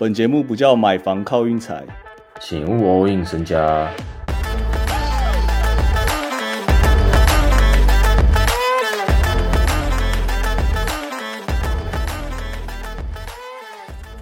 本节目不叫买房靠运财，请勿 all in 身家。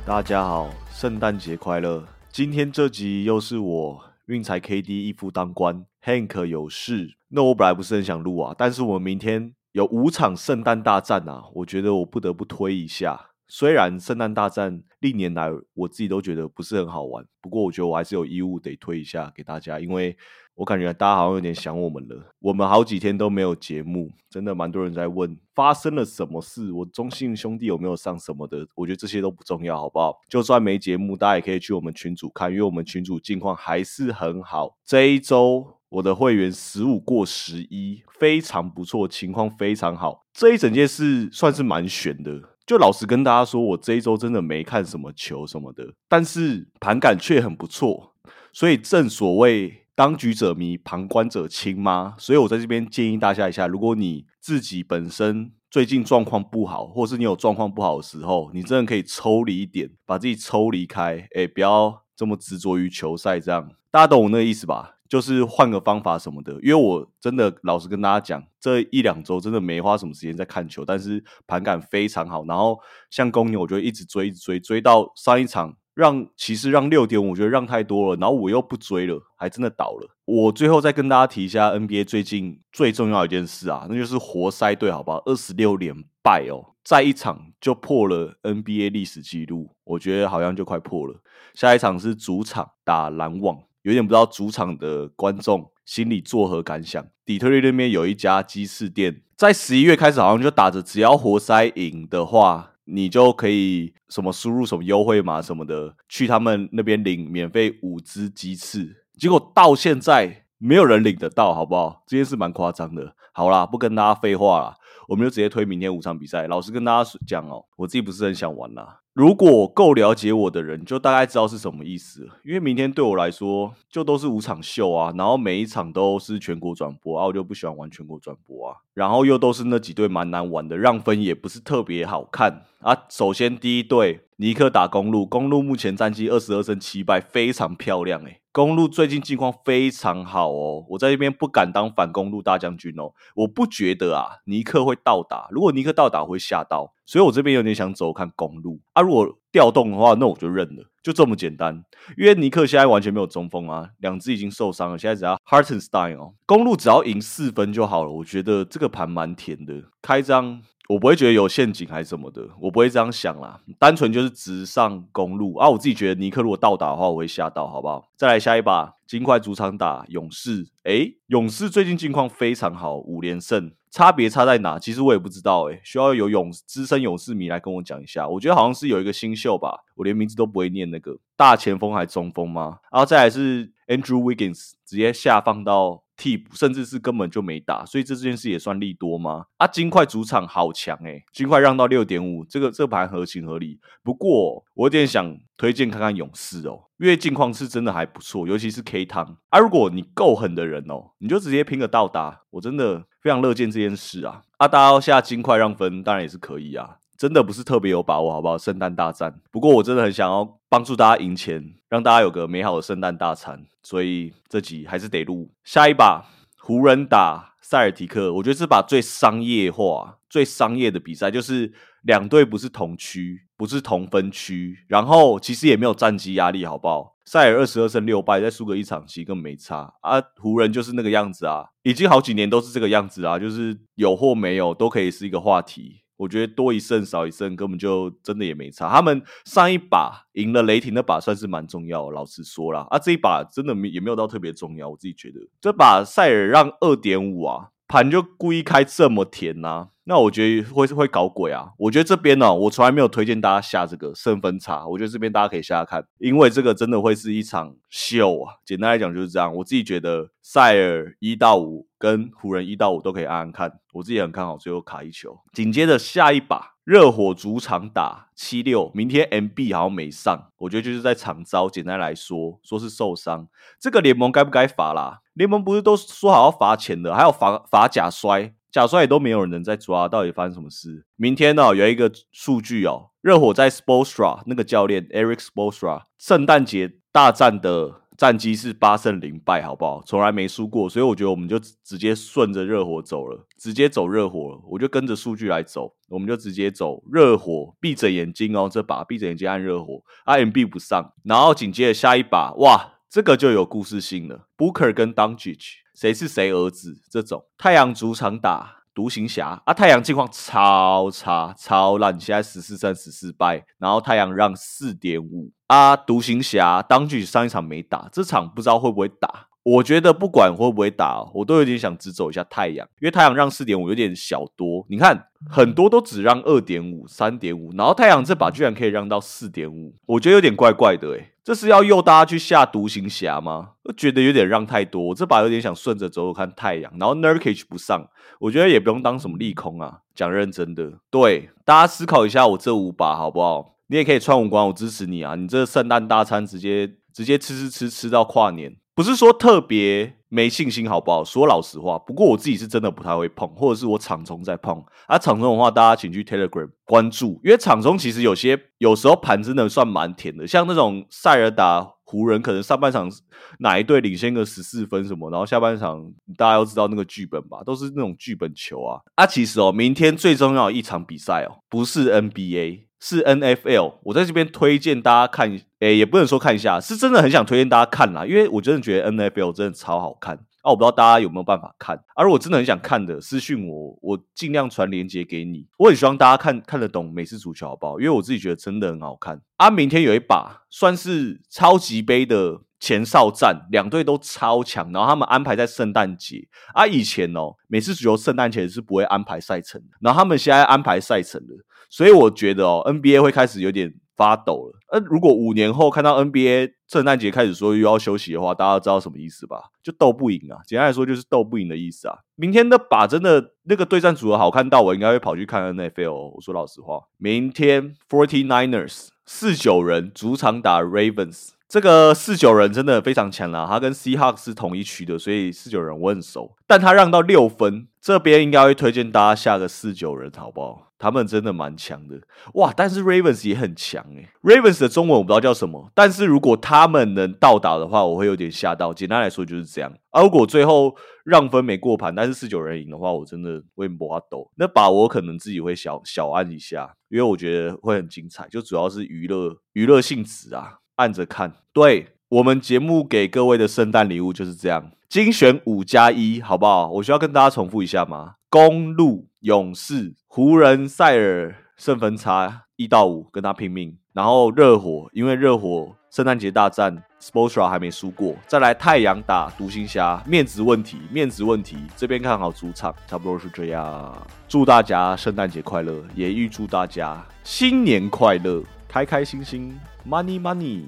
大家好，圣诞节快乐！今天这集又是我运财 KD 一夫当关，Hank 有事。那我本来不是很想录啊，但是我们明天有五场圣诞大战啊，我觉得我不得不推一下。虽然圣诞大战历年来我自己都觉得不是很好玩，不过我觉得我还是有义务得推一下给大家，因为我感觉大家好像有点想我们了。我们好几天都没有节目，真的蛮多人在问发生了什么事，我中信兄弟有没有上什么的，我觉得这些都不重要，好不好？就算没节目，大家也可以去我们群组看，因为我们群组近况还是很好。这一周我的会员十五过十一，非常不错，情况非常好。这一整件事算是蛮悬的。就老实跟大家说，我这一周真的没看什么球什么的，但是盘感却很不错，所以正所谓当局者迷，旁观者清吗？所以我在这边建议大家一下，如果你自己本身最近状况不好，或是你有状况不好的时候，你真的可以抽离一点，把自己抽离开，哎，不要这么执着于球赛，这样大家懂我那个意思吧？就是换个方法什么的，因为我真的老实跟大家讲，这一两周真的没花什么时间在看球，但是盘感非常好。然后像公牛，我就一直追，一直追，追到上一场让骑士让六点，我觉得让太多了，然后我又不追了，还真的倒了。我最后再跟大家提一下 NBA 最近最重要一件事啊，那就是活塞队，好不好？二十六连败哦，在一场就破了 NBA 历史纪录，我觉得好像就快破了。下一场是主场打篮网。有点不知道主场的观众心里作何感想。底特律那边有一家鸡翅店，在十一月开始好像就打着，只要活塞赢的话，你就可以什么输入什么优惠码什么的，去他们那边领免费五只鸡翅。结果到现在没有人领得到，好不好？这件事蛮夸张的。好啦，不跟大家废话了，我们就直接推明天五场比赛。老实跟大家讲哦，我自己不是很想玩啦。如果够了解我的人，就大概知道是什么意思。因为明天对我来说，就都是五场秀啊，然后每一场都是全国转播啊，我就不喜欢玩全国转播啊。然后又都是那几队蛮难玩的，让分也不是特别好看啊。首先第一队尼克打公路，公路目前战绩二十二胜七败，非常漂亮诶。公路最近近况非常好哦，我在这边不敢当反公路大将军哦，我不觉得啊尼克会到达，如果尼克到达会吓到，所以我这边有点想走看公路啊，如果调动的话，那我就认了，就这么简单，因为尼克现在完全没有中锋啊，两只已经受伤了，现在只要 Hartenstein 哦，公路只要赢四分就好了，我觉得这个盘蛮甜的，开张。我不会觉得有陷阱还是什么的，我不会这样想啦，单纯就是直上公路啊。我自己觉得尼克如果倒打的话，我会吓到，好不好？再来下一把，金块主场打勇士，诶，勇士最近近况非常好，五连胜，差别差在哪？其实我也不知道，诶，需要有勇资深勇士迷来跟我讲一下。我觉得好像是有一个新秀吧，我连名字都不会念，那个大前锋还中锋吗？然后再来是 Andrew Wiggins 直接下放到。替补，甚至是根本就没打，所以这件事也算利多吗？啊，金块主场好强诶，金块让到六点五，这个这盘合情合理。不过我有点想推荐看看勇士哦，因为近况是真的还不错，尤其是 K 汤啊。如果你够狠的人哦，你就直接拼个到达，我真的非常乐见这件事啊。啊，大家要下金块让分，当然也是可以啊。真的不是特别有把握，好不好？圣诞大战，不过我真的很想要帮助大家赢钱，让大家有个美好的圣诞大餐，所以这集还是得录。下一把湖人打塞尔提克，我觉得这把最商业化、最商业的比赛，就是两队不是同区，不是同分区，然后其实也没有战绩压力，好不好？塞尔二十二胜六败，再输个一场，其实根本没差啊。湖人就是那个样子啊，已经好几年都是这个样子啊，就是有或没有都可以是一个话题。我觉得多一胜少一胜根本就真的也没差。他们上一把赢了雷霆那把算是蛮重要，老实说啦。啊，这一把真的没也没有到特别重要。我自己觉得这把塞尔让二点五啊，盘就故意开这么甜呐。那我觉得会是会搞鬼啊！我觉得这边呢，我从来没有推荐大家下这个胜分差。我觉得这边大家可以下下看，因为这个真的会是一场秀啊！简单来讲就是这样。我自己觉得塞尔一到五跟湖人一到五都可以暗暗看，我自己很看好最后卡一球。紧接着下一把热火主场打七六，明天 MB 好像没上，我觉得就是在场招。简单来说，说是受伤，这个联盟该不该罚啦？联盟不是都说好要罚钱的，还有罚罚假摔。假摔也都没有人能再抓，到底发生什么事？明天呢、有一个数据哦，热火在 Spolstra 那个教练 Eric Spolstra 圣诞节大战的战绩是八胜零败，好不好？从来没输过，所以我觉得我们就直直接顺着热火走了，直接走热火了，我就跟着数据来走，我们就直接走热火，闭着眼睛哦，这把闭着眼睛按热火，IMB 不上，然后紧接着下一把，哇！这个就有故事性了，Booker 跟 d u n g i 谁是谁儿子？这种太阳主场打独行侠啊，太阳近况超差超烂，现在十四胜十四败，然后太阳让四点五啊，独行侠 d u n g i 上一场没打，这场不知道会不会打。我觉得不管会不会打，我都有点想直走一下太阳，因为太阳让四点五有点小多。你看很多都只让二点五、三点五，然后太阳这把居然可以让到四点五，我觉得有点怪怪的诶。这是要诱大家去下独行侠吗？我觉得有点让太多，我这把有点想顺着走走看太阳，然后 Nurkic 不上，我觉得也不用当什么利空啊。讲认真的，对大家思考一下我这五把好不好？你也可以穿五光，我支持你啊！你这圣诞大餐直接直接吃吃吃吃到跨年。不是说特别没信心，好不好？说老实话，不过我自己是真的不太会碰，或者是我场中在碰啊。场中的话，大家请去 Telegram 关注，因为场中其实有些有时候盘真的算蛮甜的，像那种塞尔达湖人，可能上半场哪一队领先个十四分什么，然后下半场大家都知道那个剧本吧，都是那种剧本球啊。啊，其实哦，明天最重要一场比赛哦，不是 NBA。是 NFL，我在这边推荐大家看，诶，也不能说看一下，是真的很想推荐大家看啦，因为我真的觉得 NFL 真的超好看啊！我不知道大家有没有办法看，而、我真的很想看的，私信我，我尽量传链接给你。我很希望大家看看得懂美式足球，好不好？因为我自己觉得真的很好看啊！明天有一把算是超级杯的前哨战，两队都超强，然后他们安排在圣诞节啊。以前哦，美式足球圣诞节是不会安排赛程的，然后他们现在安排赛程了。所以我觉得哦，NBA 会开始有点发抖了。那如果五年后看到 NBA 圣诞节开始说又要休息的话，大家知道什么意思吧？就斗不赢啊！简单来说就是斗不赢的意思啊。明天的把真的那个对战组合好看到，我应该会跑去看 NFL。我说老实话，明天 Forty Niners 四九人主场打 Ravens。这个四九人真的非常强啦，他跟 Seahawks 是同一区的，所以四九人我很熟。但他让到六分，这边应该会推荐大家下个四九人，好不好？他们真的蛮强的哇！但是 Ravens 也很强诶 Ravens 的中文我不知道叫什么，但是如果他们能到达的话，我会有点吓到。简单来说就是这样。啊如果最后让分没过盘，但是四九人赢的话，我真的会摸阿抖。那把我可能自己会小小按一下，因为我觉得会很精彩，就主要是娱乐娱乐性质啊。按着看，对我们节目给各位的圣诞礼物就是这样，精选五加一，好不好？我需要跟大家重复一下吗？公路、勇士、湖人、塞尔圣分差一到五，跟他拼命。然后热火，因为热火圣诞节大战 s p o r t r a 还没输过，再来太阳打独行侠，面子问题，面子问题，这边看好主场，差不多是这样。祝大家圣诞节快乐，也预祝大家新年快乐。开开心心 Money Money。